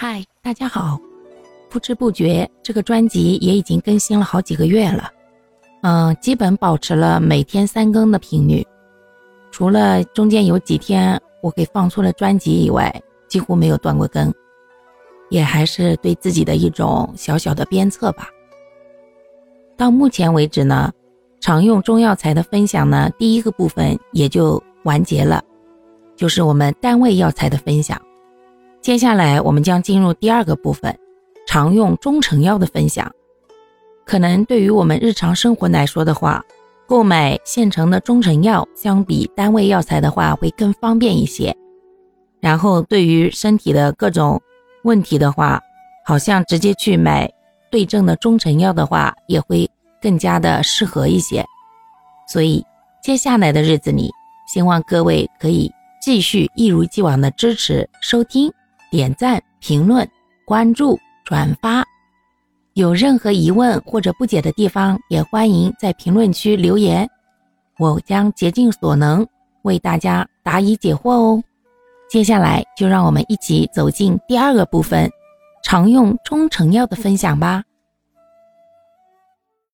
嗨，大家好！不知不觉，这个专辑也已经更新了好几个月了。嗯，基本保持了每天三更的频率，除了中间有几天我给放错了专辑以外，几乎没有断过更。也还是对自己的一种小小的鞭策吧。到目前为止呢，常用中药材的分享呢，第一个部分也就完结了，就是我们单位药材的分享。接下来我们将进入第二个部分，常用中成药的分享。可能对于我们日常生活来说的话，购买现成的中成药相比单位药材的话会更方便一些。然后对于身体的各种问题的话，好像直接去买对症的中成药的话，也会更加的适合一些。所以接下来的日子里，希望各位可以继续一如既往的支持收听、点赞、评论、关注、转发。有任何疑问或者不解的地方，也欢迎在评论区留言，我将竭尽所能为大家答疑解惑哦。接下来就让我们一起走进第二个部分，常用中成药的分享吧。